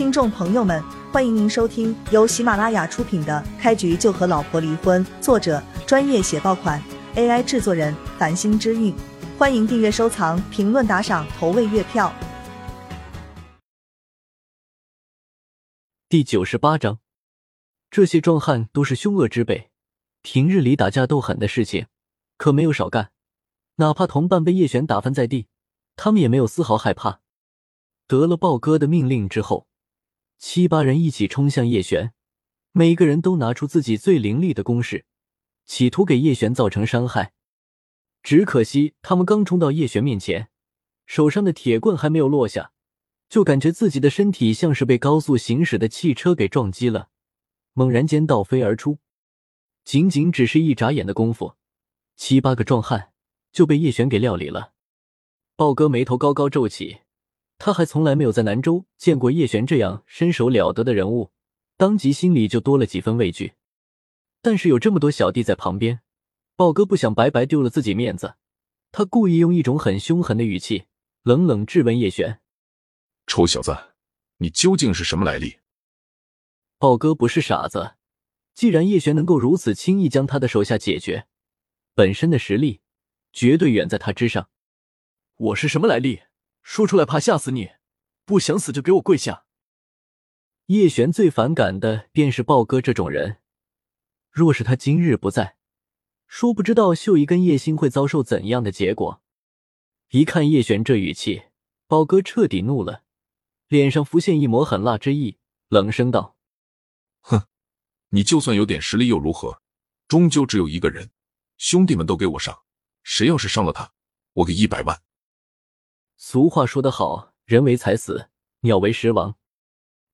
听众朋友们，欢迎您收听由喜马拉雅出品的《开局就和老婆离婚》，作者专业写爆款，AI 制作人繁星之韵。欢迎订阅、收藏、评论、打赏、投喂月票。第九十八章，这些壮汉都是凶恶之辈，平日里打架斗狠的事情可没有少干，哪怕同伴被叶璇打翻在地，他们也没有丝毫害怕。得了豹哥的命令之后，七八人一起冲向叶璇，每个人都拿出自己最凌厉的攻势，企图给叶璇造成伤害。只可惜他们刚冲到叶璇面前，手上的铁棍还没有落下，就感觉自己的身体像是被高速行驶的汽车给撞击了，猛然间倒飞而出。仅仅只是一眨眼的功夫，七八个壮汉就被叶璇给料理了。豹哥眉头高高皱起。他还从来没有在南州见过叶璇这样身手了得的人物，当即心里就多了几分畏惧。但是有这么多小弟在旁边，豹哥不想白白丢了自己面子，他故意用一种很凶狠的语气，冷冷质问叶璇：“臭小子，你究竟是什么来历？”豹哥不是傻子，既然叶璇能够如此轻易将他的手下解决，本身的实力绝对远在他之上。我是什么来历？说出来怕吓死你，不想死就给我跪下。叶璇最反感的便是豹哥这种人，若是他今日不在，说不知道秀姨跟叶星会遭受怎样的结果。一看叶璇这语气，豹哥彻底怒了，脸上浮现一抹狠辣之意，冷声道：“哼，你就算有点实力又如何？终究只有一个人，兄弟们都给我上，谁要是伤了他，我给一百万。”俗话说得好，人为财死，鸟为食亡。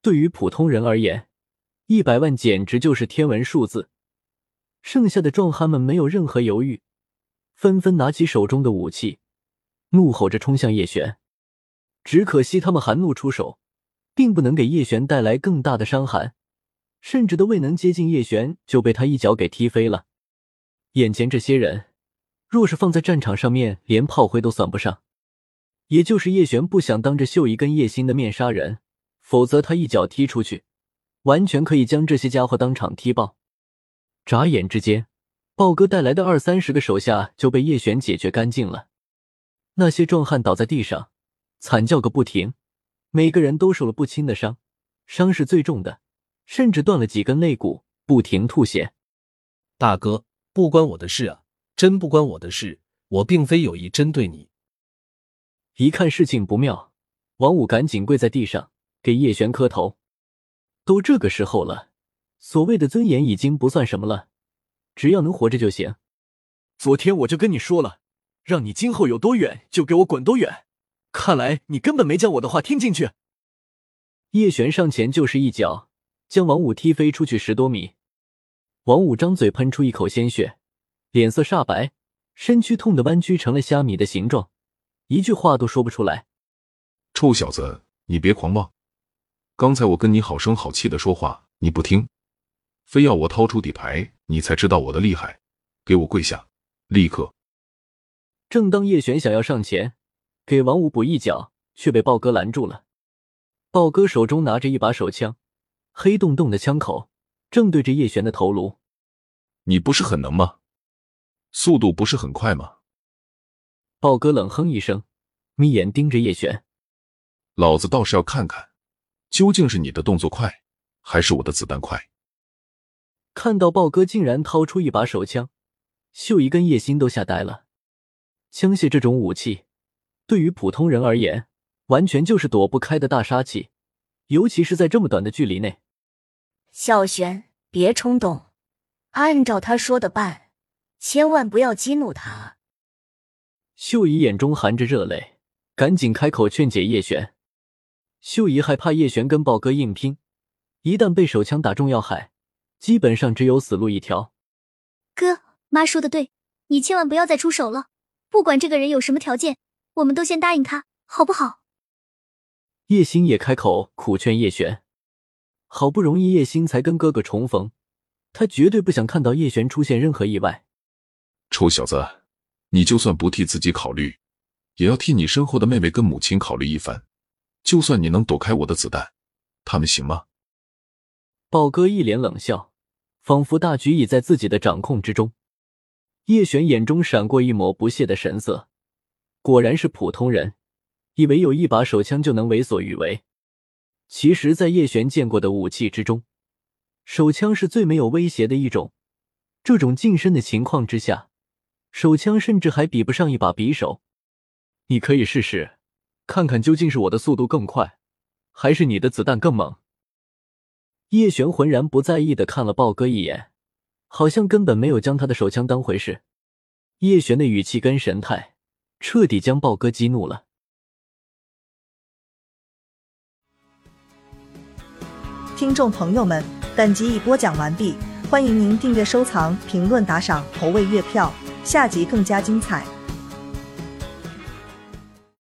对于普通人而言，一百万简直就是天文数字。剩下的壮汉们没有任何犹豫，纷纷拿起手中的武器，怒吼着冲向叶璇。只可惜他们含怒出手，并不能给叶璇带来更大的伤害，甚至都未能接近叶璇，就被他一脚给踢飞了。眼前这些人，若是放在战场上面，连炮灰都算不上。也就是叶璇不想当着秀姨跟叶星的面杀人，否则他一脚踢出去，完全可以将这些家伙当场踢爆。眨眼之间，豹哥带来的二三十个手下就被叶璇解决干净了。那些壮汉倒在地上，惨叫个不停，每个人都受了不轻的伤，伤势最重的甚至断了几根肋骨，不停吐血。大哥，不关我的事啊，真不关我的事，我并非有意针对你。一看事情不妙，王五赶紧跪在地上给叶璇磕头。都这个时候了，所谓的尊严已经不算什么了，只要能活着就行。昨天我就跟你说了，让你今后有多远就给我滚多远。看来你根本没将我的话听进去。叶璇上前就是一脚，将王五踢飞出去十多米。王五张嘴喷出一口鲜血，脸色煞白，身躯痛得弯曲成了虾米的形状。一句话都说不出来，臭小子，你别狂妄！刚才我跟你好声好气的说话，你不听，非要我掏出底牌，你才知道我的厉害。给我跪下，立刻！正当叶璇想要上前给王五补一脚，却被豹哥拦住了。豹哥手中拿着一把手枪，黑洞洞的枪口正对着叶璇的头颅。你不是很能吗？速度不是很快吗？豹哥冷哼一声，眯眼盯着叶璇。老子倒是要看看，究竟是你的动作快，还是我的子弹快。看到豹哥竟然掏出一把手枪，秀姨跟叶心都吓呆了。枪械这种武器，对于普通人而言，完全就是躲不开的大杀器，尤其是在这么短的距离内。小璇，别冲动，按照他说的办，千万不要激怒他。秀姨眼中含着热泪，赶紧开口劝解叶璇。秀姨害怕叶璇跟豹哥硬拼，一旦被手枪打中要害，基本上只有死路一条。哥妈说的对，你千万不要再出手了，不管这个人有什么条件，我们都先答应他，好不好？叶星也开口苦劝叶璇。好不容易叶星才跟哥哥重逢，他绝对不想看到叶璇出现任何意外。臭小子！你就算不替自己考虑，也要替你身后的妹妹跟母亲考虑一番。就算你能躲开我的子弹，他们行吗？豹哥一脸冷笑，仿佛大局已在自己的掌控之中。叶璇眼中闪过一抹不屑的神色，果然是普通人，以为有一把手枪就能为所欲为。其实，在叶璇见过的武器之中，手枪是最没有威胁的一种。这种近身的情况之下，手枪甚至还比不上一把匕首。你可以试试，看看究竟是我的速度更快，还是你的子弹更猛。叶璇浑然不在意的看了豹哥一眼。好像根本没有将他的手枪当回事，叶璇的语气跟神态彻底将豹哥激怒了。听众朋友们，本集已播讲完毕，欢迎您订阅、收藏、评论、打赏、投喂月票，下集更加精彩。